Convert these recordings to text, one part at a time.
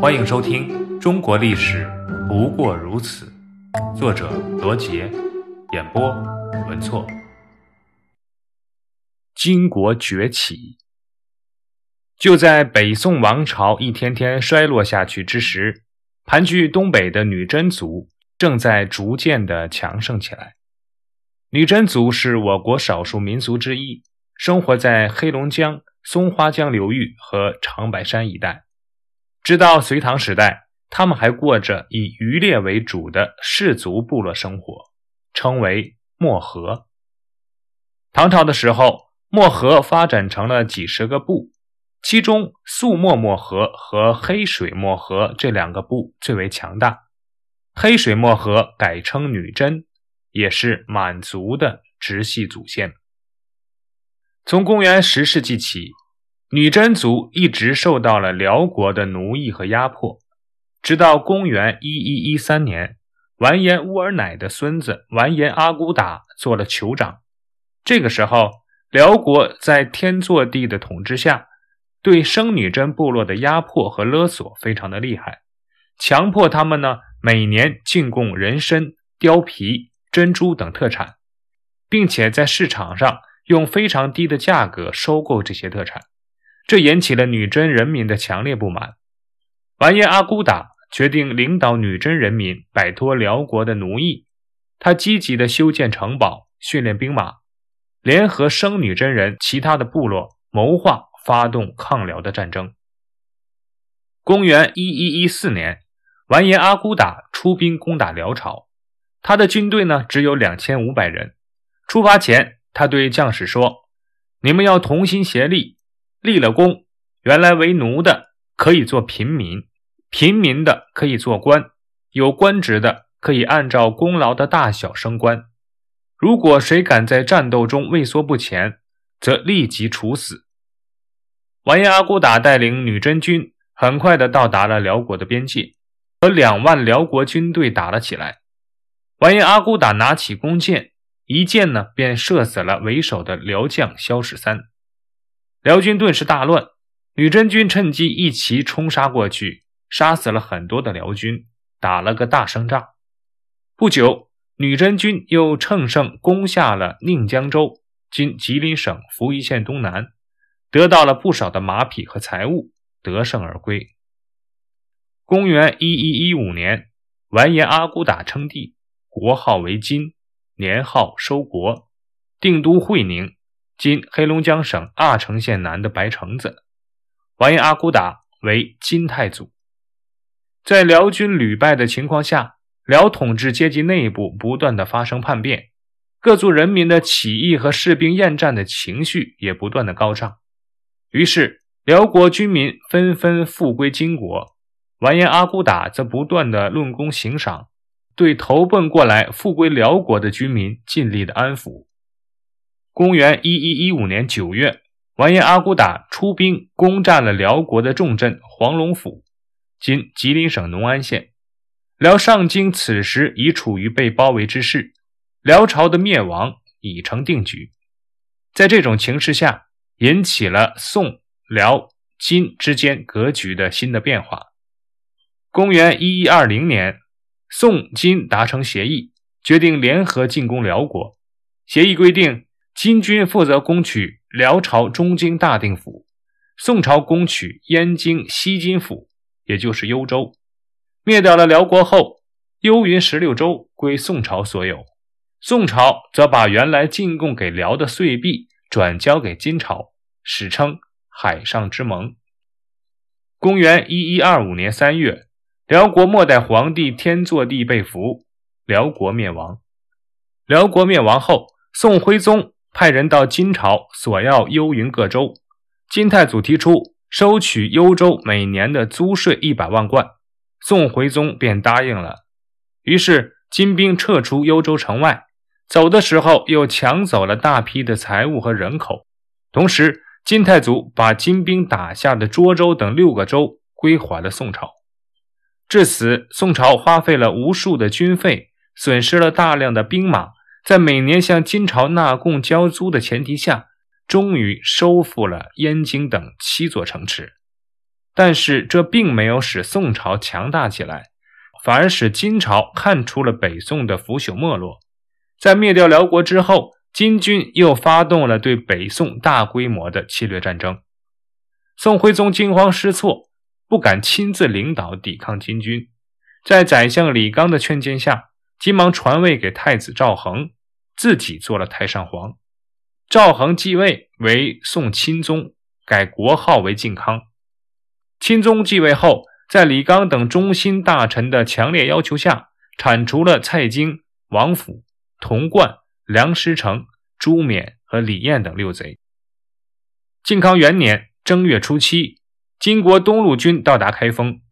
欢迎收听《中国历史不过如此》，作者罗杰，演播文措。金国崛起，就在北宋王朝一天天衰落下去之时，盘踞东北的女真族正在逐渐的强盛起来。女真族是我国少数民族之一，生活在黑龙江、松花江流域和长白山一带。直到隋唐时代，他们还过着以渔猎为主的氏族部落生活，称为漠河。唐朝的时候，漠河发展成了几十个部，其中素漠漠河和黑水漠河这两个部最为强大。黑水漠河改称女真。也是满族的直系祖先。从公元十世纪起，女真族一直受到了辽国的奴役和压迫，直到公元一一一三年，完颜乌尔乃的孙子完颜阿骨打做了酋长。这个时候，辽国在天祚帝的统治下，对生女真部落的压迫和勒索非常的厉害，强迫他们呢每年进贡人参、貂皮。珍珠等特产，并且在市场上用非常低的价格收购这些特产，这引起了女真人民的强烈不满。完颜阿骨打决定领导女真人民摆脱辽国的奴役，他积极地修建城堡、训练兵马，联合生女真人其他的部落，谋划发动抗辽的战争。公元一一一四年，完颜阿骨打出兵攻打辽朝。他的军队呢，只有两千五百人。出发前，他对将士说：“你们要同心协力，立了功，原来为奴的可以做平民，平民的可以做官，有官职的可以按照功劳的大小升官。如果谁敢在战斗中畏缩不前，则立即处死。”完颜阿骨打带领女真军很快的到达了辽国的边界，和两万辽国军队打了起来。完颜阿骨打拿起弓箭，一箭呢便射死了为首的辽将萧十三，辽军顿时大乱。女真军趁机一齐冲杀过去，杀死了很多的辽军，打了个大胜仗。不久，女真军又乘胜攻下了宁江州（今吉林省扶余县东南），得到了不少的马匹和财物，得胜而归。公元一一一五年，完颜阿骨打称帝。国号为金，年号收国，定都会宁，今黑龙江省阿城县南的白城子。完颜阿骨打为金太祖。在辽军屡败的情况下，辽统治阶级内部不断的发生叛变，各族人民的起义和士兵厌战的情绪也不断的高涨。于是，辽国军民纷纷复归金国，完颜阿骨打则不断的论功行赏。对投奔过来复归辽国的军民尽力的安抚。公元一一一五年九月，完颜阿骨打出兵攻占了辽国的重镇黄龙府（今吉林省农安县）。辽上京此时已处于被包围之势，辽朝的灭亡已成定局。在这种情势下，引起了宋、辽、金之间格局的新的变化。公元一一二零年。宋金达成协议，决定联合进攻辽国。协议规定，金军负责攻取辽朝中京大定府，宋朝攻取燕京西津府，也就是幽州。灭掉了辽国后，幽云十六州归宋朝所有，宋朝则把原来进贡给辽的岁币转交给金朝，史称“海上之盟”。公元一一二五年三月。辽国末代皇帝天祚帝被俘，辽国灭亡。辽国灭亡后，宋徽宗派人到金朝索要幽云各州。金太祖提出收取幽州每年的租税一百万贯，宋徽宗便答应了。于是金兵撤出幽州城外，走的时候又抢走了大批的财物和人口。同时，金太祖把金兵打下的涿州等六个州归还了宋朝。至此，宋朝花费了无数的军费，损失了大量的兵马，在每年向金朝纳贡交租的前提下，终于收复了燕京等七座城池。但是这并没有使宋朝强大起来，反而使金朝看出了北宋的腐朽没落。在灭掉辽国之后，金军又发动了对北宋大规模的侵略战争。宋徽宗惊慌失措，不敢亲自领导抵抗金军，在宰相李纲的劝谏下，急忙传位给太子赵恒，自己做了太上皇。赵恒继位为宋钦宗，改国号为靖康。钦宗继位后，在李纲等忠心大臣的强烈要求下，铲除了蔡京、王府、童贯、梁师成、朱冕和李彦等六贼。靖康元年正月初七，金国东路军到达开封，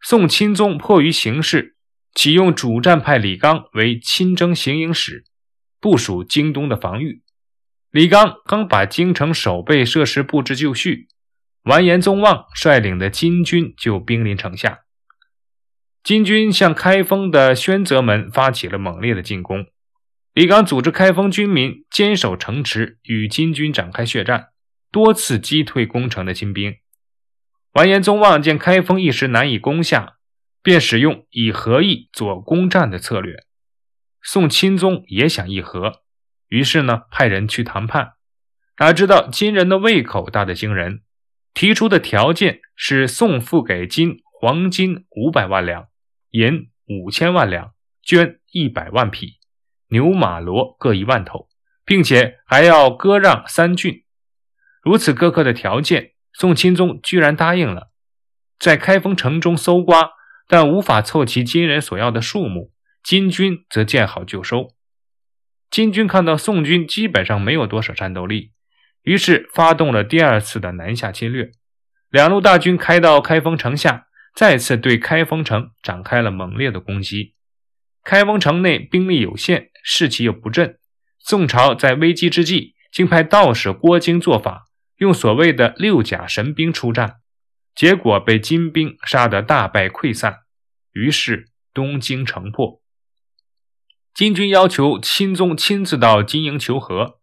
宋钦宗迫于形势，启用主战派李纲为亲征行营使，部署京东的防御。李刚刚把京城守备设施布置就绪。完颜宗望率领的金军就兵临城下，金军向开封的宣泽门发起了猛烈的进攻。李刚组织开封军民坚守城池，与金军展开血战，多次击退攻城的金兵。完颜宗望见开封一时难以攻下，便使用以和议左攻战的策略。宋钦宗也想议和，于是呢派人去谈判，哪知道金人的胃口大得惊人。提出的条件是送付给金黄金五百万两，银五千万两，绢一百万匹，牛马骡各一万头，并且还要割让三郡。如此苛刻的条件，宋钦宗居然答应了。在开封城中搜刮，但无法凑齐金人所要的数目，金军则见好就收。金军看到宋军基本上没有多少战斗力。于是发动了第二次的南下侵略，两路大军开到开封城下，再次对开封城展开了猛烈的攻击。开封城内兵力有限，士气又不振，宋朝在危机之际，竟派道士郭京做法，用所谓的六甲神兵出战，结果被金兵杀得大败溃散。于是东京城破，金军要求钦宗亲自到金营求和。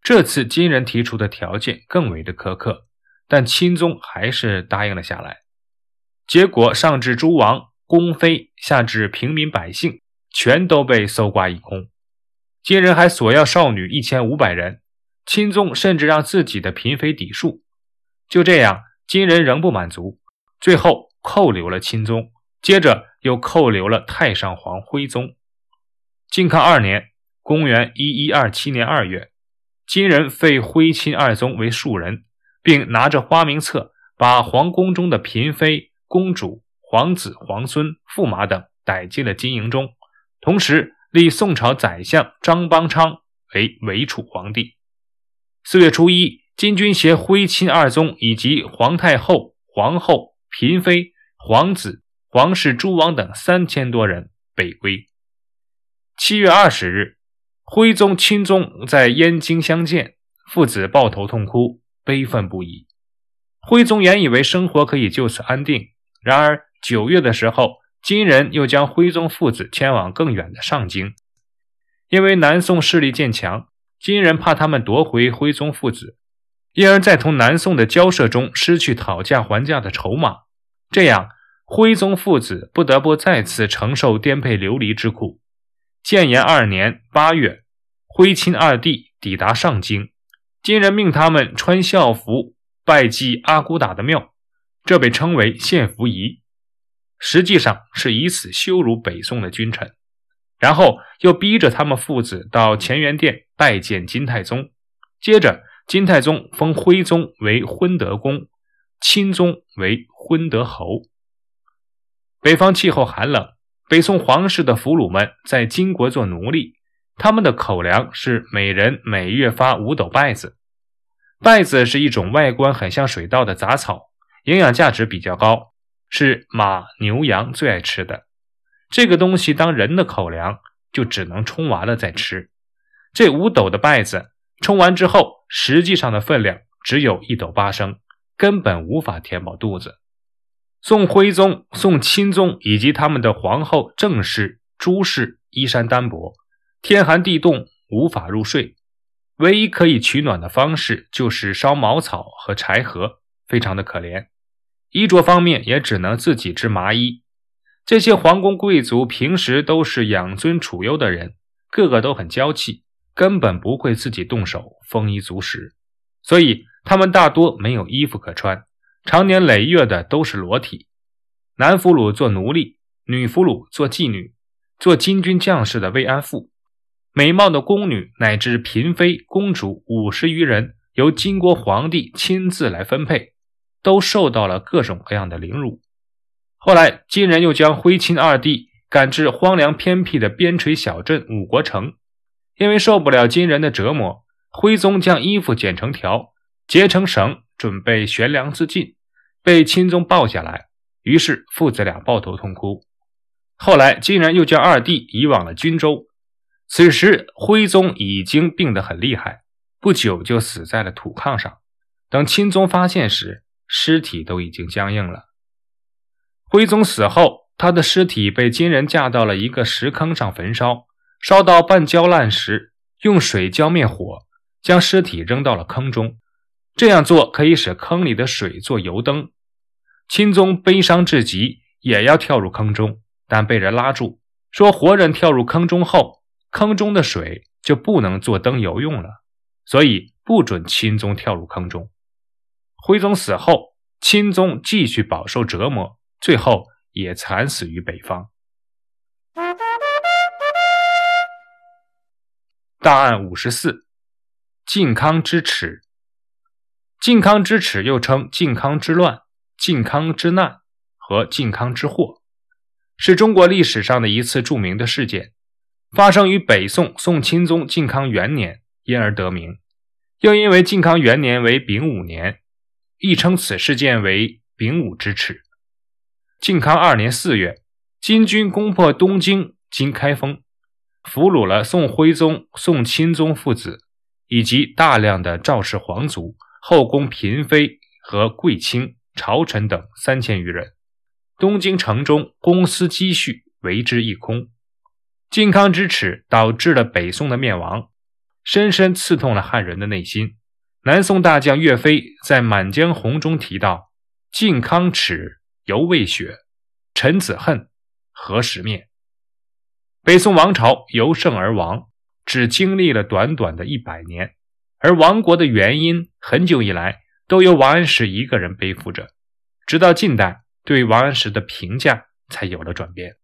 这次金人提出的条件更为的苛刻，但钦宗还是答应了下来。结果上至诸王、宫妃，下至平民百姓，全都被搜刮一空。金人还索要少女一千五百人，钦宗甚至让自己的嫔妃抵数。就这样，金人仍不满足，最后扣留了钦宗，接着又扣留了太上皇徽宗。靖康二年（公元一一二七年二月）。金人废徽钦二宗为庶人，并拿着花名册，把皇宫中的嫔妃、公主、皇子、皇孙、驸马等逮进了金营中，同时立宋朝宰相张邦昌为伪楚皇帝。四月初一，金军携徽钦二宗以及皇太后、皇后、嫔妃、皇子、皇室诸王等三千多人北归。七月二十日。徽宗、钦宗在燕京相见，父子抱头痛哭，悲愤不已。徽宗原以为生活可以就此安定，然而九月的时候，金人又将徽宗父子迁往更远的上京，因为南宋势力渐强，金人怕他们夺回徽宗父子，因而，在同南宋的交涉中失去讨价还价的筹码，这样徽宗父子不得不再次承受颠沛流离之苦。建炎二年八月，徽钦二帝抵达上京，金人命他们穿孝服拜祭阿骨打的庙，这被称为献俘仪，实际上是以此羞辱北宋的君臣。然后又逼着他们父子到乾元殿拜见金太宗，接着金太宗封徽宗为昏德公，钦宗为昏德侯。北方气候寒冷。北宋皇室的俘虏们在金国做奴隶，他们的口粮是每人每月发五斗稗子。稗子是一种外观很像水稻的杂草，营养价值比较高，是马、牛、羊最爱吃的。这个东西当人的口粮，就只能冲完了再吃。这五斗的稗子冲完之后，实际上的分量只有一斗八升，根本无法填饱肚子。宋徽宗、宋钦宗以及他们的皇后郑氏、朱氏衣衫单薄，天寒地冻，无法入睡。唯一可以取暖的方式就是烧茅草和柴禾，非常的可怜。衣着方面也只能自己织麻衣。这些皇宫贵族平时都是养尊处优的人，个个都很娇气，根本不会自己动手丰衣足食，所以他们大多没有衣服可穿，常年累月的都是裸体。男俘虏做奴隶，女俘虏做妓女，做金军将士的慰安妇。美貌的宫女乃至嫔妃、公主五十余人，由金国皇帝亲自来分配，都受到了各种各样的凌辱。后来，金人又将徽钦二帝赶至荒凉偏僻的边陲小镇五国城，因为受不了金人的折磨，徽宗将衣服剪成条，结成绳，准备悬梁自尽，被钦宗抱下来，于是父子俩抱头痛哭。后来，金人又将二弟移往了军州。此时，徽宗已经病得很厉害，不久就死在了土炕上。等钦宗发现时，尸体都已经僵硬了。徽宗死后，他的尸体被金人架到了一个石坑上焚烧，烧到半焦烂时，用水浇灭火，将尸体扔到了坑中。这样做可以使坑里的水做油灯。钦宗悲伤至极，也要跳入坑中，但被人拉住，说活人跳入坑中后。坑中的水就不能做灯油用了，所以不准钦宗跳入坑中。徽宗死后，钦宗继续饱受折磨，最后也惨死于北方。大案五十四：靖康之耻。靖康之耻又称靖康之乱、靖康之难和靖康之祸，是中国历史上的一次著名的事件。发生于北宋宋钦宗靖康元年，因而得名。又因为靖康元年为丙午年，亦称此事件为丙午之耻。靖康二年四月，金军攻破东京（今开封），俘虏了宋徽宗、宋钦宗父子以及大量的赵氏皇族、后宫嫔妃和贵卿、朝臣等三千余人。东京城中公私积蓄为之一空。靖康之耻导致了北宋的灭亡，深深刺痛了汉人的内心。南宋大将岳飞在《满江红》中提到：“靖康耻犹未雪，臣子恨何时灭？”北宋王朝由盛而亡，只经历了短短的一百年，而亡国的原因很久以来都由王安石一个人背负着，直到近代，对王安石的评价才有了转变。